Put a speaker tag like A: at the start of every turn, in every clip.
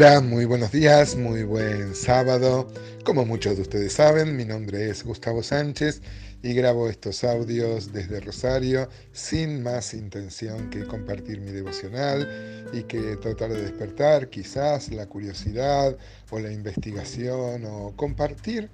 A: Hola, muy buenos días, muy buen sábado. Como muchos de ustedes saben, mi nombre es Gustavo Sánchez y grabo estos audios desde Rosario sin más intención que compartir mi devocional y que tratar de despertar quizás la curiosidad o la investigación o compartir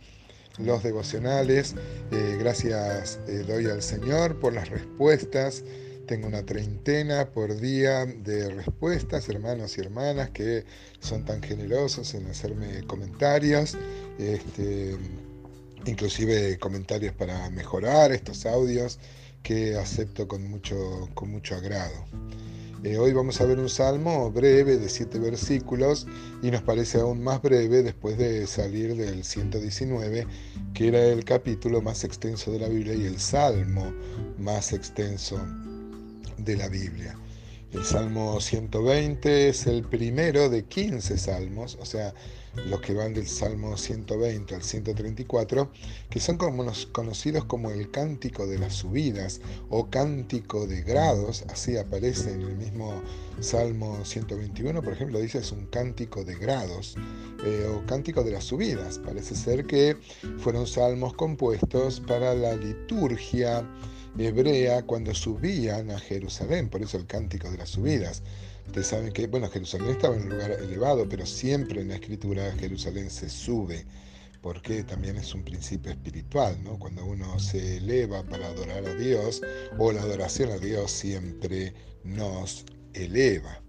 A: los devocionales. Eh, gracias eh, doy al Señor por las respuestas tengo una treintena por día de respuestas, hermanos y hermanas que son tan generosos en hacerme comentarios, este, inclusive comentarios para mejorar estos audios que acepto con mucho, con mucho agrado. Eh, hoy vamos a ver un salmo breve de siete versículos y nos parece aún más breve después de salir del 119, que era el capítulo más extenso de la Biblia y el salmo más extenso de la Biblia. El Salmo 120 es el primero de 15 salmos, o sea, los que van del Salmo 120 al 134, que son conocidos como el cántico de las subidas o cántico de grados, así aparece en el mismo Salmo 121, por ejemplo, dice es un cántico de grados eh, o cántico de las subidas. Parece ser que fueron salmos compuestos para la liturgia hebrea cuando subían a Jerusalén, por eso el cántico de las subidas. Ustedes saben que, bueno, Jerusalén estaba en un lugar elevado, pero siempre en la escritura Jerusalén se sube, porque también es un principio espiritual, ¿no? Cuando uno se eleva para adorar a Dios, o la adoración a Dios siempre nos eleva.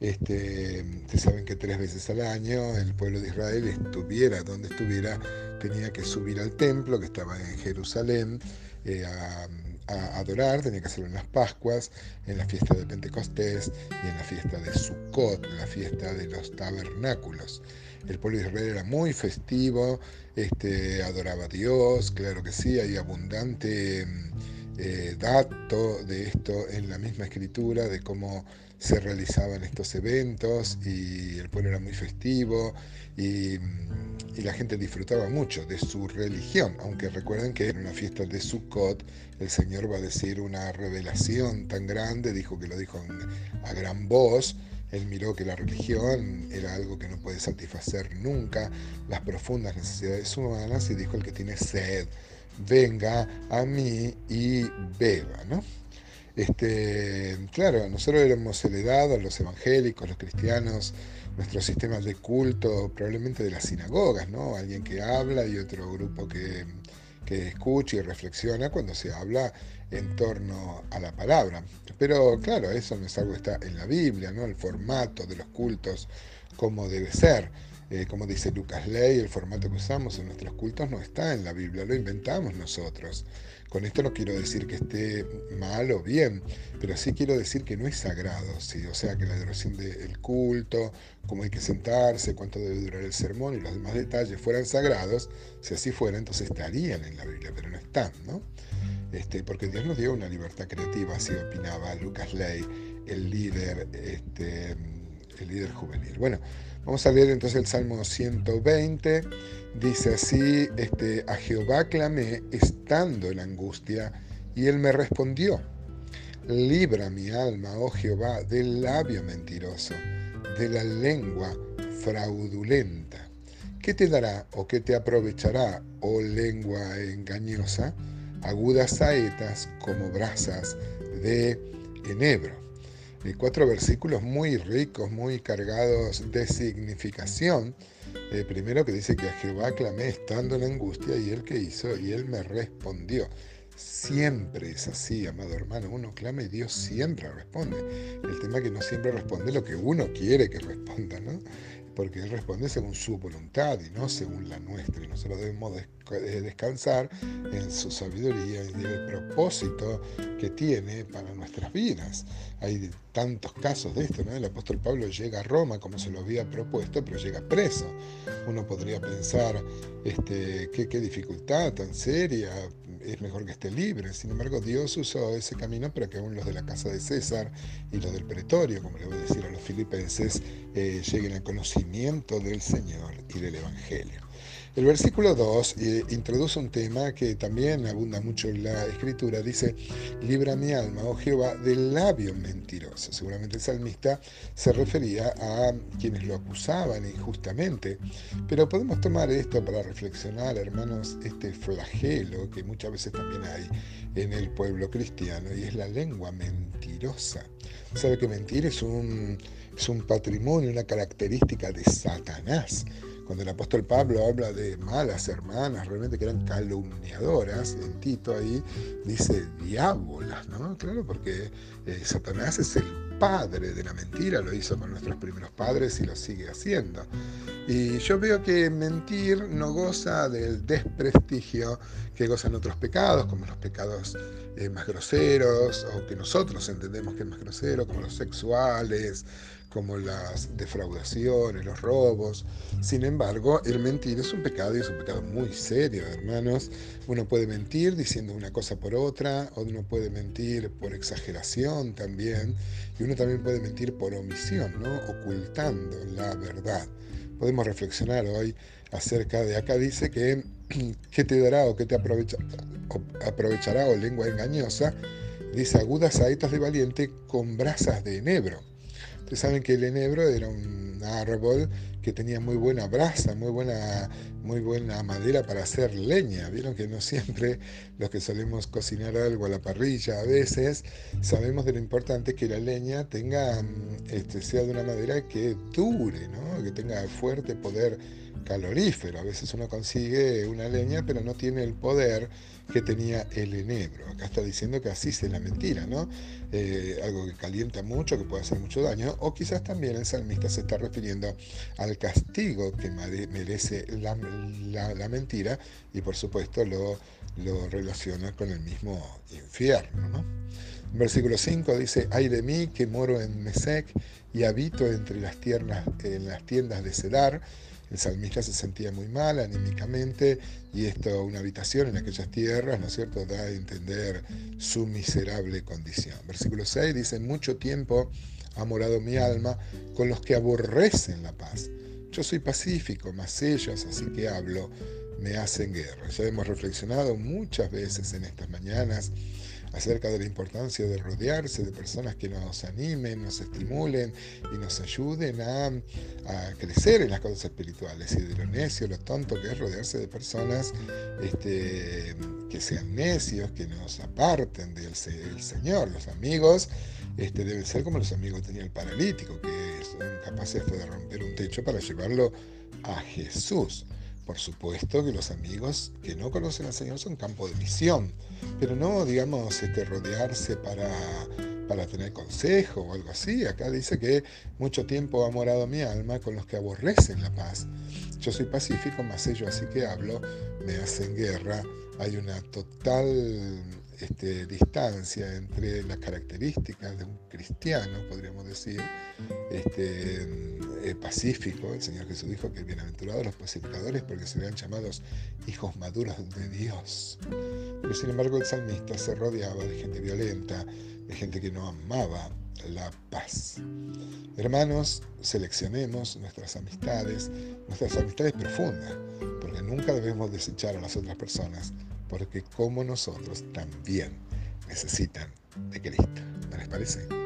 A: Este, ustedes saben que tres veces al año el pueblo de Israel estuviera donde estuviera, tenía que subir al templo que estaba en Jerusalén eh, a a adorar, tenía que hacerlo en las Pascuas, en la fiesta de Pentecostés y en la fiesta de Sukkot, la fiesta de los tabernáculos. El pueblo de Israel era muy festivo, este, adoraba a Dios, claro que sí, hay abundante eh, dato de esto en la misma escritura, de cómo se realizaban estos eventos y el pueblo era muy festivo y, la gente disfrutaba mucho de su religión, aunque recuerden que en una fiesta de Sukkot el Señor va a decir una revelación tan grande, dijo que lo dijo a gran voz, él miró que la religión era algo que no puede satisfacer nunca las profundas necesidades humanas y dijo el que tiene sed, venga a mí y beba, ¿no? Este, claro, nosotros hemos heredado, los evangélicos, los cristianos, nuestros sistemas de culto, probablemente de las sinagogas, ¿no? Alguien que habla y otro grupo que, que escucha y reflexiona cuando se habla en torno a la palabra. Pero claro, eso no es algo que está en la Biblia, ¿no? El formato de los cultos, como debe ser. Eh, como dice Lucas Ley, el formato que usamos en nuestros cultos no está en la Biblia, lo inventamos nosotros. Con esto no quiero decir que esté mal o bien, pero sí quiero decir que no es sagrado, o sea que la duración del culto, cómo hay que sentarse, cuánto debe durar el sermón y los demás detalles fueran sagrados, si así fuera, entonces estarían en la Biblia, pero no están, ¿no? Este, porque Dios nos dio una libertad creativa, así opinaba Lucas Ley, el líder, este, líder juvenil. Bueno, Vamos a leer entonces el Salmo 120. Dice así, este, a Jehová clamé estando en angustia y él me respondió. Libra mi alma, oh Jehová, del labio mentiroso, de la lengua fraudulenta. ¿Qué te dará o qué te aprovechará, oh lengua engañosa? Agudas saetas como brasas de enebro cuatro versículos muy ricos, muy cargados de significación. Eh, primero que dice que a Jehová clamé estando en angustia y él que hizo y él me respondió. Siempre es así, amado hermano. Uno clama y Dios siempre responde. El tema es que no siempre responde lo que uno quiere que responda, ¿no? Porque Él responde según su voluntad y no según la nuestra. Y nosotros debemos eh, descansar en su sabiduría y en el propósito que tiene para nuestras vidas. Hay tantos casos de esto, ¿no? El apóstol Pablo llega a Roma como se lo había propuesto, pero llega preso. Uno podría pensar, este, qué, qué dificultad tan seria, es mejor que esté libre. Sin embargo, Dios usó ese camino para que aún los de la casa de César y los del pretorio, como le voy a decir a los filipenses, eh, lleguen al conocimiento del Señor y del Evangelio. El versículo 2 eh, introduce un tema que también abunda mucho en la escritura. Dice, libra mi alma, oh Jehová, del labio mentiroso. Seguramente el salmista se refería a quienes lo acusaban injustamente. Pero podemos tomar esto para reflexionar, hermanos, este flagelo que muchas veces también hay en el pueblo cristiano y es la lengua mentirosa. ¿Sabe que mentir es un, es un patrimonio, una característica de Satanás? Cuando el apóstol Pablo habla de malas hermanas, realmente que eran calumniadoras, en Tito ahí dice diábolas, ¿no? Claro, porque eh, Satanás es el padre de la mentira, lo hizo con nuestros primeros padres y lo sigue haciendo. Y yo veo que mentir no goza del desprestigio que gozan otros pecados, como los pecados eh, más groseros, o que nosotros entendemos que es más grosero, como los sexuales, como las defraudaciones, los robos. Sin embargo, el mentir es un pecado y es un pecado muy serio, hermanos. Uno puede mentir diciendo una cosa por otra, uno puede mentir por exageración también, y uno también puede mentir por omisión, ¿no? ocultando la verdad. Podemos reflexionar hoy acerca de acá dice que qué te dará o qué te aprovechará o lengua engañosa, dice agudas saetas de valiente con brasas de enebro. Ustedes saben que el enebro era un árbol que tenía muy buena brasa, muy buena, muy buena madera para hacer leña. Vieron que no siempre los que solemos cocinar algo a la parrilla, a veces sabemos de lo importante que la leña tenga, este, sea de una madera que dure, ¿no? que tenga fuerte poder calorífero. A veces uno consigue una leña, pero no tiene el poder que tenía el enebro. Acá está diciendo que así es la mentira, ¿no? Eh, algo que calienta mucho, que puede hacer mucho daño, o quizás también el salmista se está refiriendo al castigo que merece la, mentira y por supuesto lo, lo relaciona con el mismo infierno, ¿no? Versículo 5 dice, ay de mí que moro en Mesec y habito entre las, tiernas, en las tiendas de Cedar, el salmista se sentía muy mal anímicamente y esto, una habitación en aquellas tierras, ¿no es cierto?, da a entender su miserable condición. Versículo 6 dice, mucho tiempo ha morado mi alma con los que aborrecen la paz. Yo soy pacífico, mas ellos, así que hablo, me hacen guerra. Ya hemos reflexionado muchas veces en estas mañanas acerca de la importancia de rodearse de personas que nos animen, nos estimulen y nos ayuden a, crecer en las cosas espirituales. Y de lo necio, lo tonto que es rodearse de personas este, que sean necios, que nos aparten del Señor. Los amigos este, deben ser como los amigos que tenía el paralítico, que son capaces de romper un techo para llevarlo a Jesús. Por supuesto que los amigos que no conocen al Señor son campo de misión, pero no, digamos, este, rodearse para, para tener consejo o algo así. Acá dice que mucho tiempo ha morado mi alma con los que aborrecen la paz. Yo soy pacífico, mas ellos así que hablo, me hacen guerra. Hay una total este, distancia entre las características de un cristiano, podríamos decir, este, eh, pacífico. El Señor Jesús dijo que bienaventurados los pacificadores porque serán llamados hijos maduros de Dios. Pero sin embargo el salmista se rodeaba de gente violenta, de gente que no amaba la paz. Hermanos, seleccionemos nuestras amistades, nuestras amistades profundas, porque nunca debemos desechar a las otras personas porque como nosotros también necesitan de Cristo. ¿No les parece?